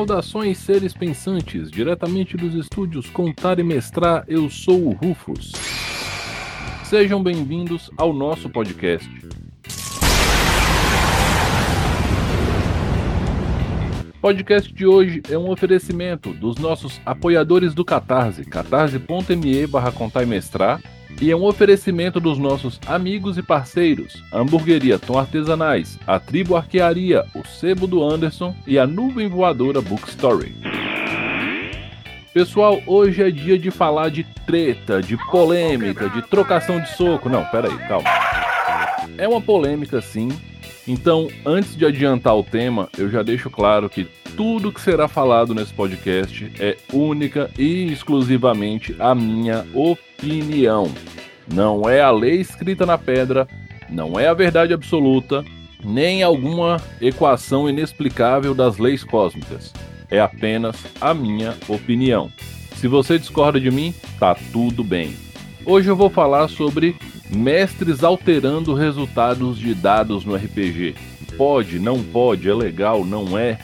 Saudações, seres pensantes, diretamente dos estúdios Contar e Mestrar, eu sou o Rufus. Sejam bem-vindos ao nosso podcast. Podcast de hoje é um oferecimento dos nossos apoiadores do Catarse, catarse.me barra contar e mestrar, e é um oferecimento dos nossos amigos e parceiros, a Hamburgueria Tom Artesanais, a Tribo Arquearia, o Sebo do Anderson e a Nuvem Voadora Bookstory. Pessoal, hoje é dia de falar de treta, de polêmica, de trocação de soco. Não, pera aí, calma. É uma polêmica sim. Então, antes de adiantar o tema, eu já deixo claro que tudo que será falado nesse podcast é única e exclusivamente a minha opinião. Não é a lei escrita na pedra, não é a verdade absoluta, nem alguma equação inexplicável das leis cósmicas. É apenas a minha opinião. Se você discorda de mim, tá tudo bem. Hoje eu vou falar sobre mestres alterando resultados de dados no RPG. Pode, não pode, é legal, não é?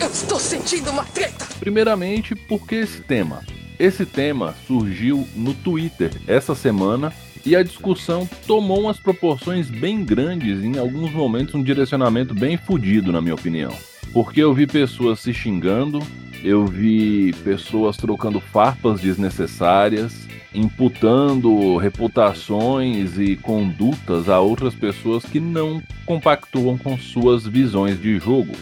Eu estou sentindo uma treta! Primeiramente, por que esse tema? Esse tema surgiu no Twitter essa semana e a discussão tomou umas proporções bem grandes, em alguns momentos um direcionamento bem fodido, na minha opinião. Porque eu vi pessoas se xingando, eu vi pessoas trocando farpas desnecessárias, imputando reputações e condutas a outras pessoas que não compactuam com suas visões de jogo.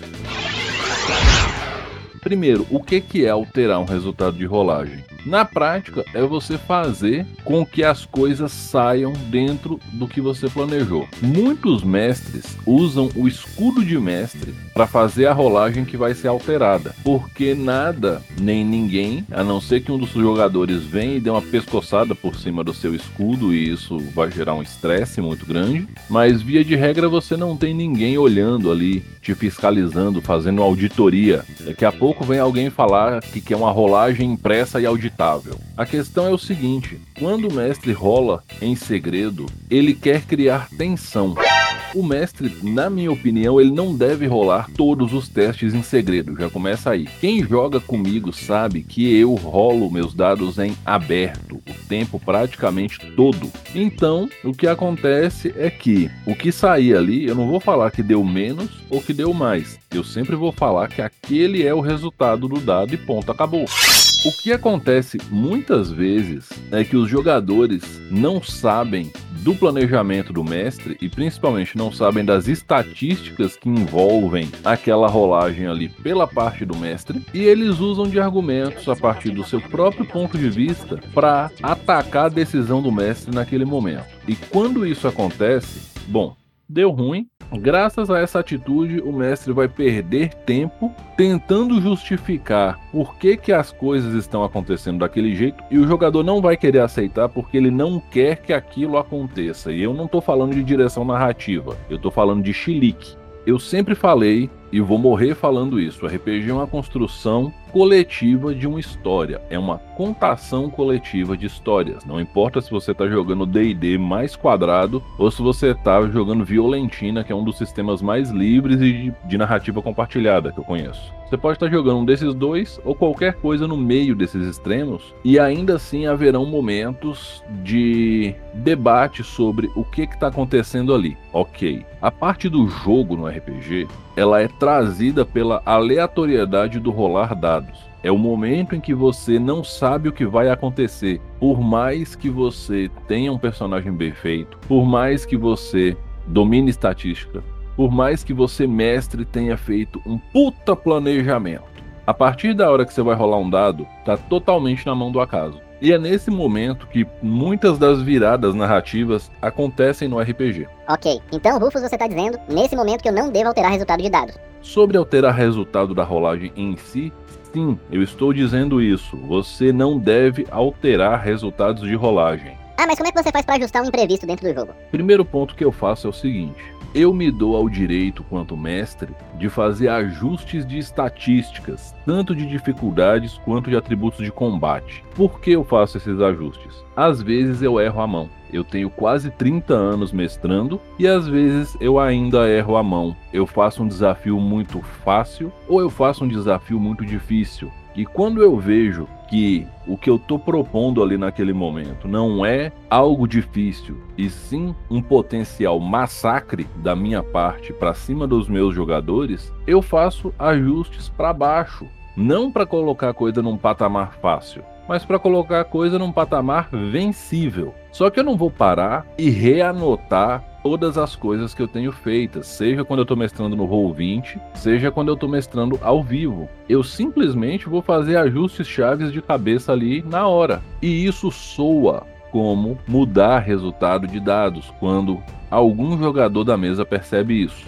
Primeiro, o que é alterar um resultado de rolagem? Na prática, é você fazer com que as coisas saiam dentro do que você planejou. Muitos mestres usam o escudo de mestre para fazer a rolagem que vai ser alterada, porque nada nem ninguém, a não ser que um dos jogadores venha e dê uma pescoçada por cima do seu escudo e isso vai gerar um estresse muito grande, mas via de regra você não tem ninguém olhando ali, te fiscalizando, fazendo auditoria. Daqui a pouco vem alguém falar que quer uma rolagem impressa e auditada a questão é o seguinte: quando o mestre rola em segredo, ele quer criar tensão. O mestre, na minha opinião, ele não deve rolar todos os testes em segredo. Já começa aí. Quem joga comigo sabe que eu rolo meus dados em aberto o tempo praticamente todo. Então, o que acontece é que o que sair ali, eu não vou falar que deu menos ou que deu mais. Eu sempre vou falar que aquele é o resultado do dado e ponto, acabou. O que acontece muitas vezes é que os jogadores não sabem do planejamento do mestre e principalmente não sabem das estatísticas que envolvem aquela rolagem ali pela parte do mestre e eles usam de argumentos a partir do seu próprio ponto de vista para atacar a decisão do mestre naquele momento. E quando isso acontece, bom, deu ruim, Graças a essa atitude, o mestre vai perder tempo tentando justificar por que, que as coisas estão acontecendo daquele jeito e o jogador não vai querer aceitar porque ele não quer que aquilo aconteça. E eu não estou falando de direção narrativa, eu estou falando de chilique. Eu sempre falei e vou morrer falando isso. O RPG é uma construção coletiva de uma história, é uma contação coletiva de histórias. Não importa se você está jogando D&D mais quadrado ou se você está jogando Violentina, que é um dos sistemas mais livres e de, narrativa compartilhada que eu conheço. Você pode estar tá jogando um desses dois ou qualquer coisa no meio desses extremos e ainda assim haverão momentos de debate sobre o que está acontecendo ali. Ok, a parte do jogo no RPG ela é trazida pela aleatoriedade do rolar dados. É o momento em que você não sabe o que vai acontecer. Por mais que você tenha um personagem bem feito, por mais que você domine estatística, por mais que você, mestre, tenha feito um puta planejamento. A partir da hora que você vai rolar um dado, tá totalmente na mão do acaso. E é nesse momento que muitas das viradas narrativas acontecem no RPG. Ok, então Rufus você está dizendo nesse momento que eu não devo alterar resultado de dados. Sobre alterar resultado da rolagem em si, sim, eu estou dizendo isso. Você não deve alterar resultados de rolagem. Ah, mas como é que você faz para ajustar um imprevisto dentro do jogo? Primeiro ponto que eu faço é o seguinte: eu me dou ao direito, quanto mestre, de fazer ajustes de estatísticas, tanto de dificuldades quanto de atributos de combate. Por que eu faço esses ajustes? Às vezes eu erro a mão. Eu tenho quase 30 anos mestrando e às vezes eu ainda erro a mão. Eu faço um desafio muito fácil ou eu faço um desafio muito difícil. E quando eu vejo que o que eu estou propondo ali naquele momento não é algo difícil, e sim um potencial massacre da minha parte para cima dos meus jogadores, eu faço ajustes para baixo, não para colocar a coisa num patamar fácil, mas para colocar a coisa num patamar vencível. Só que eu não vou parar e reanotar todas as coisas que eu tenho feitas, seja quando eu estou mestrando no Roll20, seja quando eu estou mestrando ao vivo. Eu simplesmente vou fazer ajustes chaves de cabeça ali na hora. E isso soa como mudar resultado de dados quando algum jogador da mesa percebe isso.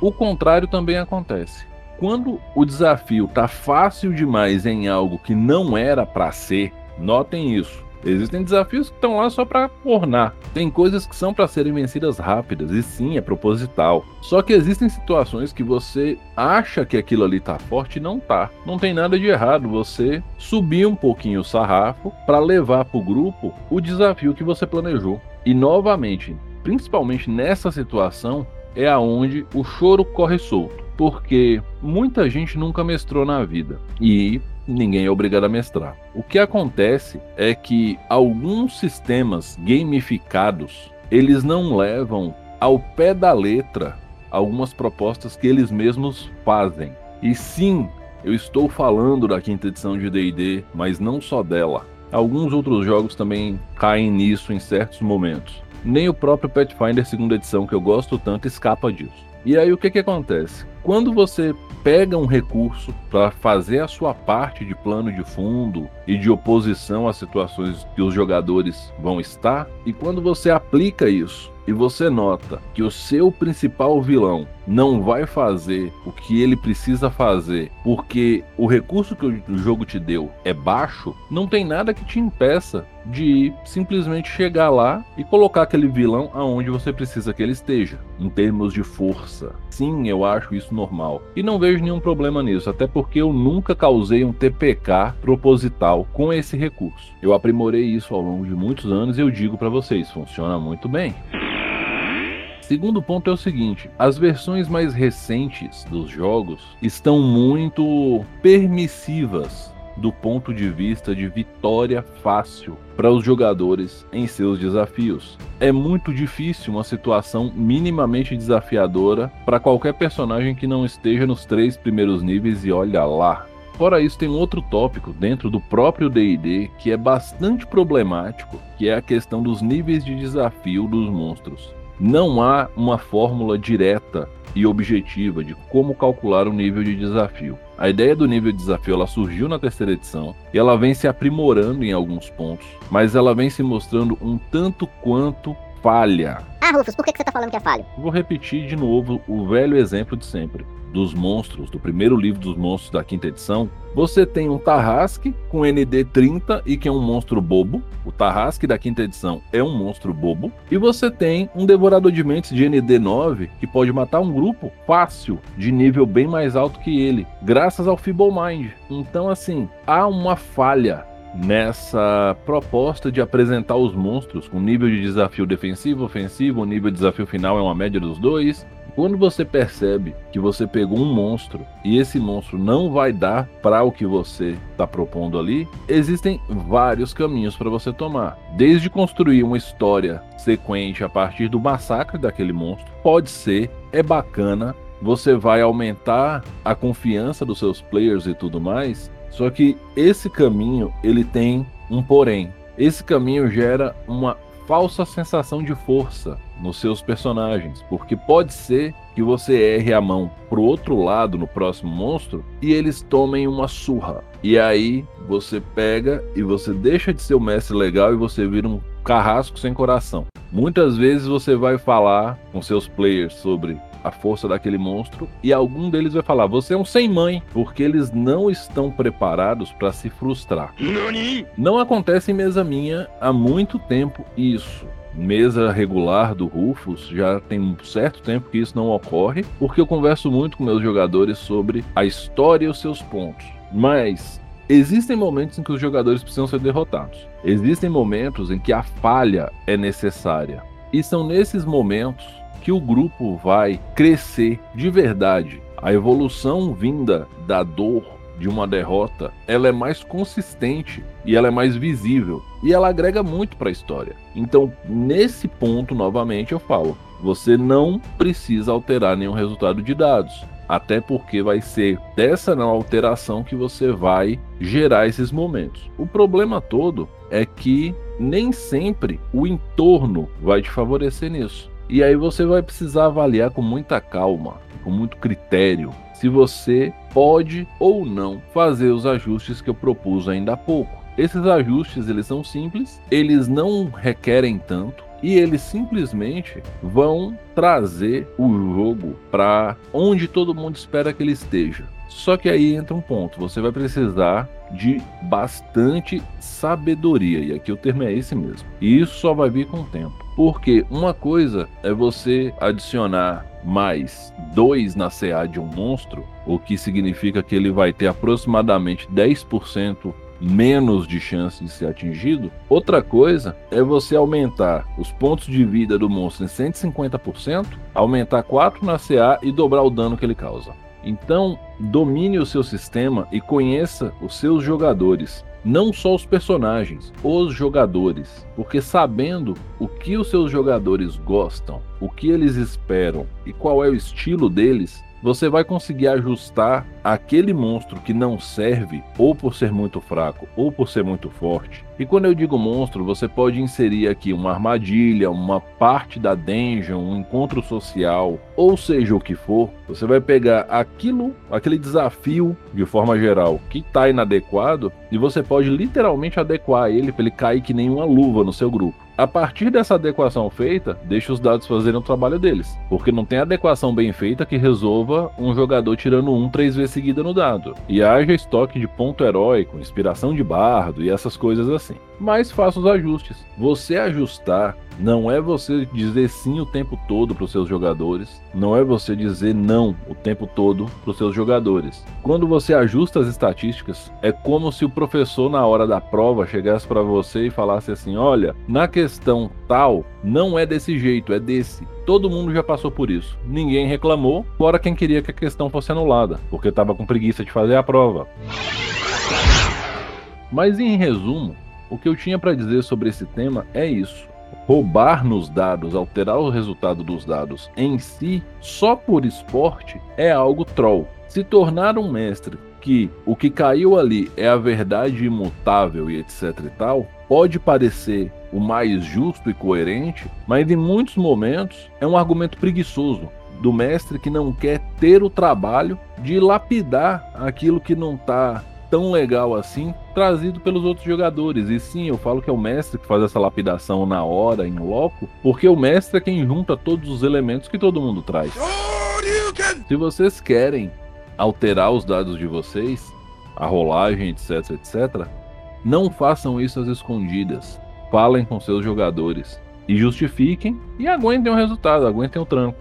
O contrário também acontece. Quando o desafio tá fácil demais em algo que não era para ser, notem isso. Existem desafios que estão lá só para ornar. Tem coisas que são para serem vencidas rápidas, e sim, é proposital. Só que existem situações que você acha que aquilo ali tá forte e não tá. Não tem nada de errado você subir um pouquinho o sarrafo para levar pro grupo o desafio que você planejou. E novamente, principalmente nessa situação, é aonde o choro corre solto, porque muita gente nunca mestrou na vida. E ninguém é obrigado a mestrar. O que acontece é que alguns sistemas gamificados, eles não levam ao pé da letra algumas propostas que eles mesmos fazem. E sim, eu estou falando da quinta edição de D&D, mas não só dela. Alguns outros jogos também caem nisso em certos momentos. Nem o próprio Pathfinder segunda edição, que eu gosto tanto, escapa disso. E aí o que que acontece? Quando você pega um recurso para fazer a sua parte de plano de fundo e de oposição às situações que os jogadores vão estar, e quando você aplica isso e você nota que o seu principal vilão não vai fazer o que ele precisa fazer porque o recurso que o jogo te deu é baixo, não tem nada que te impeça de simplesmente chegar lá e colocar aquele vilão aonde você precisa que ele esteja, em termos de força. Sim, eu acho isso normal. E não vejo nenhum problema nisso, até porque eu nunca causei um TPK proposital com esse recurso. Eu aprimorei isso ao longo de muitos anos e eu digo para vocês, funciona muito bem. Segundo ponto é o seguinte: as versões mais recentes dos jogos estão muito permissivas do ponto de vista de vitória fácil para os jogadores em seus desafios. É muito difícil uma situação minimamente desafiadora para qualquer personagem que não esteja nos três primeiros níveis e olha lá. Fora isso, tem um outro tópico dentro do próprio DD que é bastante problemático, que é a questão dos níveis de desafio dos monstros. Não há uma fórmula direta e objetiva de como calcular o nível de desafio. A ideia do nível de desafio ela surgiu na terceira edição e ela vem se aprimorando em alguns pontos, mas ela vem se mostrando um tanto quanto falha. Ah, Rufus, por que você tá falando que é falho? Vou repetir de novo o velho exemplo de sempre dos monstros, do primeiro livro dos monstros da quinta edição, você tem um Tarrasque com ND 30 e que é um monstro bobo. O Tarrasque da quinta edição é um monstro bobo. E você tem um Devorador de Mentes de ND 9 que pode matar um grupo fácil, de nível bem mais alto que ele, graças ao Feeble Mind. Então, assim, há uma falha nessa proposta de apresentar os monstros com nível de desafio defensivo, ofensivo, o nível de desafio final é uma média dos dois, quando você percebe que você pegou um monstro e esse monstro não vai dar para o que você está propondo ali, existem vários caminhos para você tomar. Desde construir uma história sequente a partir do massacre daquele monstro, pode ser, é bacana, você vai aumentar a confiança dos seus players e tudo mais. Só que esse caminho ele tem um porém. Esse caminho gera uma falsa sensação de força nos seus personagens, porque pode ser que você erre a mão pro outro lado no próximo monstro e eles tomem uma surra. E aí você pega e você deixa de ser o mestre legal e você vira um carrasco sem coração. Muitas vezes você vai falar com seus players sobre a força daquele monstro e algum deles vai falar: "Você é um sem mãe", porque eles não estão preparados para se frustrar. Não acontece em mesa minha há muito tempo isso mesa regular do Rufus, já tem um certo tempo que isso não ocorre, porque eu converso muito com meus jogadores sobre a história e os seus pontos. Mas Existem momentos em que os jogadores precisam ser derrotados. Existem momentos em que a falha é necessária. E são nesses momentos que o grupo vai crescer de verdade. A evolução vinda da dor de uma derrota, ela é mais consistente e ela é mais visível e ela agrega muito para a história. Então, nesse ponto novamente eu falo, você não precisa alterar nenhum resultado de dados. Até porque vai ser dessa não alteração que você vai gerar esses momentos. O problema todo é que nem sempre o entorno vai te favorecer nisso. E aí você vai precisar avaliar com muita calma, com muito critério, se você pode ou não fazer os ajustes que eu propus ainda há pouco. Esses ajustes eles são simples, eles não requerem tanto, e eles simplesmente vão trazer o jogo para onde todo mundo espera que ele esteja. Só que aí entra um ponto, você vai precisar de bastante sabedoria, e aqui o termo é esse mesmo. E isso só vai vir com o tempo. Porque uma coisa é você adicionar mais 2 na CA de um monstro, o que significa que ele vai ter aproximadamente 10% menos de chance de ser atingido. Outra coisa é você aumentar os pontos de vida do monstro em 150%, aumentar 4 na CA e dobrar o dano que ele causa. Então, domine o seu sistema e conheça os seus jogadores. Não só os personagens, os jogadores. Porque sabendo o que os seus jogadores gostam, o que eles esperam e qual é o estilo deles, você vai conseguir ajustar aquele monstro que não serve, ou por ser muito fraco, ou por ser muito forte. E quando eu digo monstro, você pode inserir aqui uma armadilha, uma parte da dungeon, um encontro social, ou seja o que for. Você vai pegar aquilo, aquele desafio de forma geral que está inadequado, e você pode literalmente adequar ele para ele cair que nem uma luva no seu grupo. A partir dessa adequação feita, deixa os dados fazerem o trabalho deles. Porque não tem adequação bem feita que resolva um jogador tirando um três vezes seguida no dado. E haja estoque de ponto heróico, inspiração de bardo e essas coisas assim. Mas faça os ajustes. Você ajustar não é você dizer sim o tempo todo para os seus jogadores, não é você dizer não o tempo todo para os seus jogadores. Quando você ajusta as estatísticas, é como se o professor na hora da prova chegasse para você e falasse assim: "Olha, na questão tal, não é desse jeito, é desse. Todo mundo já passou por isso. Ninguém reclamou, fora quem queria que a questão fosse anulada, porque estava com preguiça de fazer a prova." Mas em resumo, o que eu tinha para dizer sobre esse tema é isso roubar nos dados, alterar o resultado dos dados em si, só por esporte, é algo troll. Se tornar um mestre que o que caiu ali é a verdade imutável e etc e tal, pode parecer o mais justo e coerente, mas em muitos momentos é um argumento preguiçoso do mestre que não quer ter o trabalho de lapidar aquilo que não está tão legal assim trazido pelos outros jogadores. E sim, eu falo que é o mestre que faz essa lapidação na hora, em loco, porque o mestre é quem junta todos os elementos que todo mundo traz. Se vocês querem alterar os dados de vocês, a rolagem, etc, etc, não façam isso às escondidas. Falem com seus jogadores e justifiquem e aguentem o resultado, aguentem o tranco.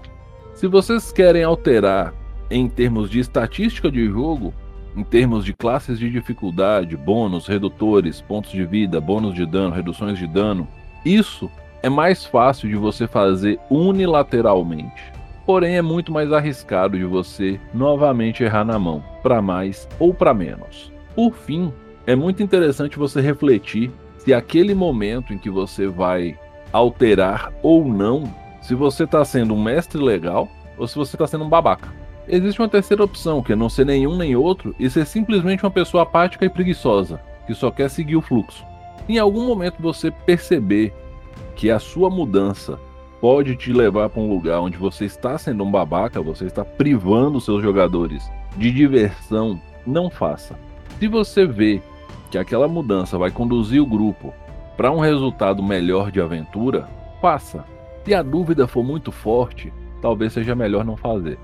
Se vocês querem alterar em termos de estatística de jogo, em termos de classes de dificuldade, bônus, redutores, pontos de vida, bônus de dano, reduções de dano, isso é mais fácil de você fazer unilateralmente. Porém, é muito mais arriscado de você novamente errar na mão, para mais ou para menos. Por fim, é muito interessante você refletir se aquele momento em que você vai alterar ou não, se você está sendo um mestre legal ou se você está sendo um babaca. Existe uma terceira opção, que é não ser nenhum nem outro e ser simplesmente uma pessoa apática e preguiçosa, que só quer seguir o fluxo. Em algum momento você perceber que a sua mudança pode te levar para um lugar onde você está sendo um babaca, você está privando seus jogadores de diversão, não faça. Se você vê que aquela mudança vai conduzir o grupo para um resultado melhor de aventura, faça. Se a dúvida for muito forte, talvez seja melhor não fazer.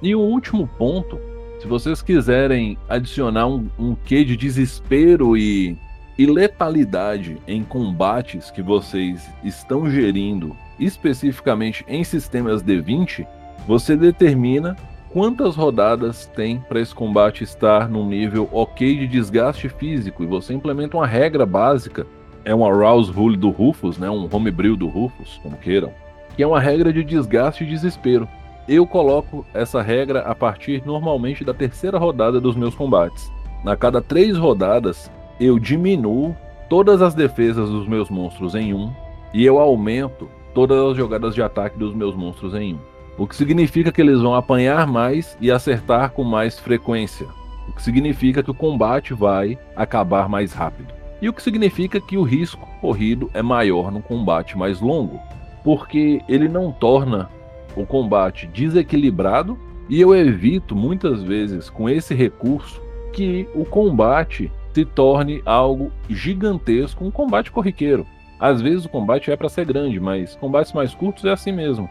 E o último ponto, se vocês quiserem adicionar um, um quê de desespero e, e letalidade em combates que vocês estão gerindo, especificamente em sistemas D20, você determina quantas rodadas tem para esse combate estar num nível ok de desgaste físico e você implementa uma regra básica, é um Arouse Rule do Rufus, né, um homebrew do Rufus, como queiram, que é uma regra de desgaste e desespero. Eu coloco essa regra a partir normalmente da terceira rodada dos meus combates. Na cada três rodadas, eu diminuo todas as defesas dos meus monstros em um e eu aumento todas as jogadas de ataque dos meus monstros em um. O que significa que eles vão apanhar mais e acertar com mais frequência. O que significa que o combate vai acabar mais rápido. E o que significa que o risco corrido é maior no combate mais longo, porque ele não torna o combate desequilibrado e eu evito muitas vezes com esse recurso que o combate se torne algo gigantesco, um combate corriqueiro. Às vezes o combate é para ser grande, mas combates mais curtos é assim mesmo.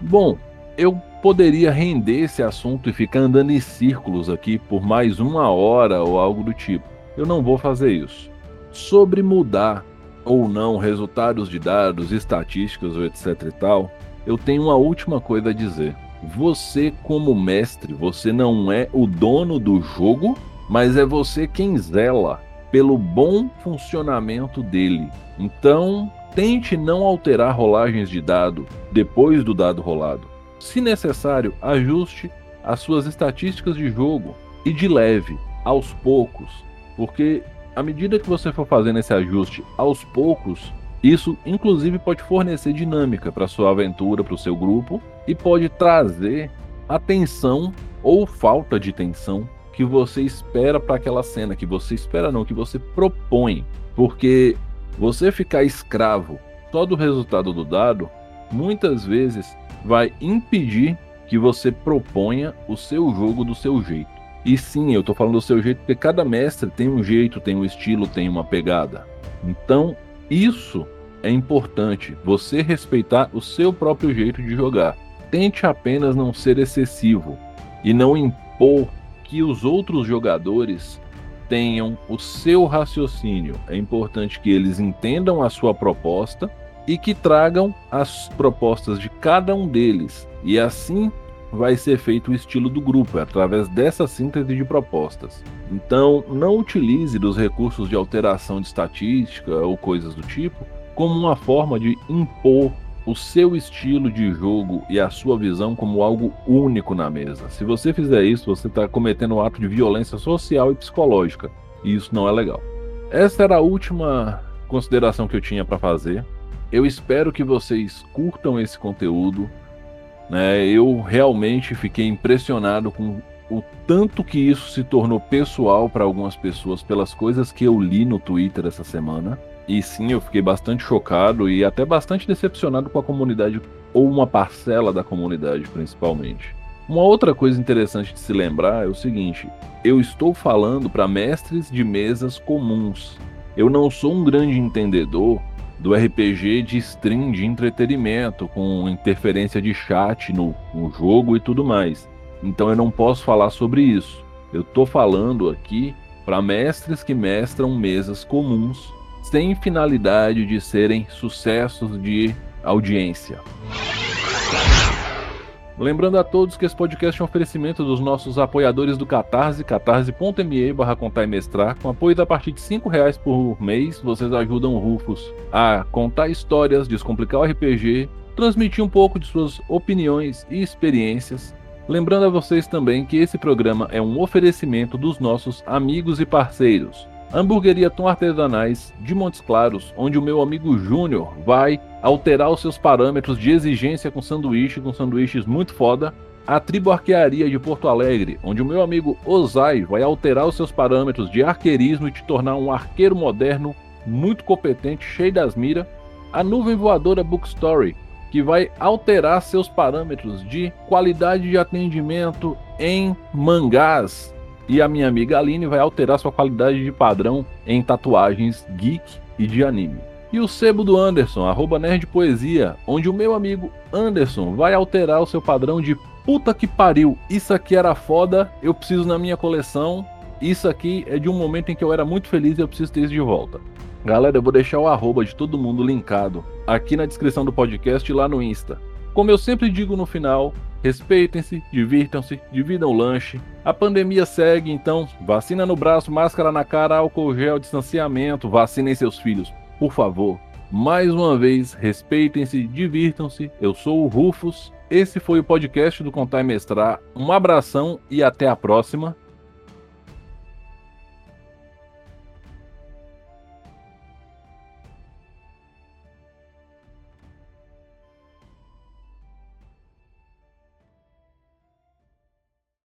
Bom, eu poderia render esse assunto e ficar andando em círculos aqui por mais uma hora ou algo do tipo. Eu não vou fazer isso. Sobre mudar ou não resultados de dados, estatísticas etc e tal, eu tenho uma última coisa a dizer. Você, como mestre, você não é o dono do jogo, mas é você quem zela pelo bom funcionamento dele. Então, tente não alterar rolagens de dado depois do dado rolado. Se necessário, ajuste as suas estatísticas de jogo e de leve, aos poucos, porque à medida que você for fazendo esse ajuste aos poucos, isso, inclusive, pode fornecer dinâmica para sua aventura, para o seu grupo e pode trazer a tensão ou falta de tensão que você espera para aquela cena, que você espera não, que você propõe, porque você ficar escravo só do resultado do dado, muitas vezes vai impedir que você proponha o seu jogo do seu jeito. E sim, eu estou falando do seu jeito porque cada mestre tem um jeito, tem um estilo, tem uma pegada. Então, isso é importante você respeitar o seu próprio jeito de jogar. Tente apenas não ser excessivo e não impor que os outros jogadores tenham o seu raciocínio. É importante que eles entendam a sua proposta e que tragam as propostas de cada um deles. E assim vai ser feito o estilo do grupo, é através dessa síntese de propostas. Então, não utilize dos recursos de alteração de estatística ou coisas do tipo como uma forma de impor o seu estilo de jogo e a sua visão como algo único na mesa. Se você fizer isso, você está cometendo um ato de violência social e psicológica, e isso não é legal. Essa era a última consideração que eu tinha para fazer. Eu espero que vocês curtam esse conteúdo. Né? Eu realmente fiquei impressionado com o tanto que isso se tornou pessoal para algumas pessoas pelas coisas que eu li no Twitter essa semana. E sim, eu fiquei bastante chocado e até bastante decepcionado com a comunidade, ou uma parcela da comunidade principalmente. Uma outra coisa interessante de se lembrar é o seguinte: eu estou falando para mestres de mesas comuns. Eu não sou um grande entendedor do RPG de stream de entretenimento, com interferência de chat no, no jogo e tudo mais. Então eu não posso falar sobre isso. Eu estou falando aqui para mestres que mestram mesas comuns sem finalidade de serem sucessos de audiência. Lembrando a todos que esse podcast é um oferecimento dos nossos apoiadores do Catarse, catarse.me barra contar e mestrar. Com apoio a partir de R$ reais por mês, vocês ajudam o Rufus a contar histórias, descomplicar o RPG, transmitir um pouco de suas opiniões e experiências. Lembrando a vocês também que esse programa é um oferecimento dos nossos amigos e parceiros. Hamburgueria Tom Artesanais de Montes Claros, onde o meu amigo Júnior vai alterar os seus parâmetros de exigência com sanduíche, com sanduíches muito foda. A Tribo Arquearia de Porto Alegre, onde o meu amigo Ozai vai alterar os seus parâmetros de arqueirismo e te tornar um arqueiro moderno, muito competente, cheio das miras. A Nuvem Voadora Bookstory, que vai alterar seus parâmetros de qualidade de atendimento em mangás e a minha amiga Aline vai alterar sua qualidade de padrão em tatuagens geek e de anime. E o sebo do Anderson, arroba Nerd Poesia, onde o meu amigo Anderson vai alterar o seu padrão de puta que pariu, isso aqui era foda, eu preciso na minha coleção, isso aqui é de um momento em que eu era muito feliz e eu preciso ter isso de volta. Galera, eu vou deixar o arroba de todo mundo linkado aqui na descrição do podcast e lá no Insta. Como eu sempre digo no final, respeitem-se, divirtam-se, dividam o lanche. A pandemia segue, então vacina no braço, máscara na cara, álcool gel, distanciamento, vacinem seus filhos, por favor. Mais uma vez, respeitem-se, divirtam-se. Eu sou o Rufus. Esse foi o podcast do Contar e Mestrar. Um abração e até a próxima.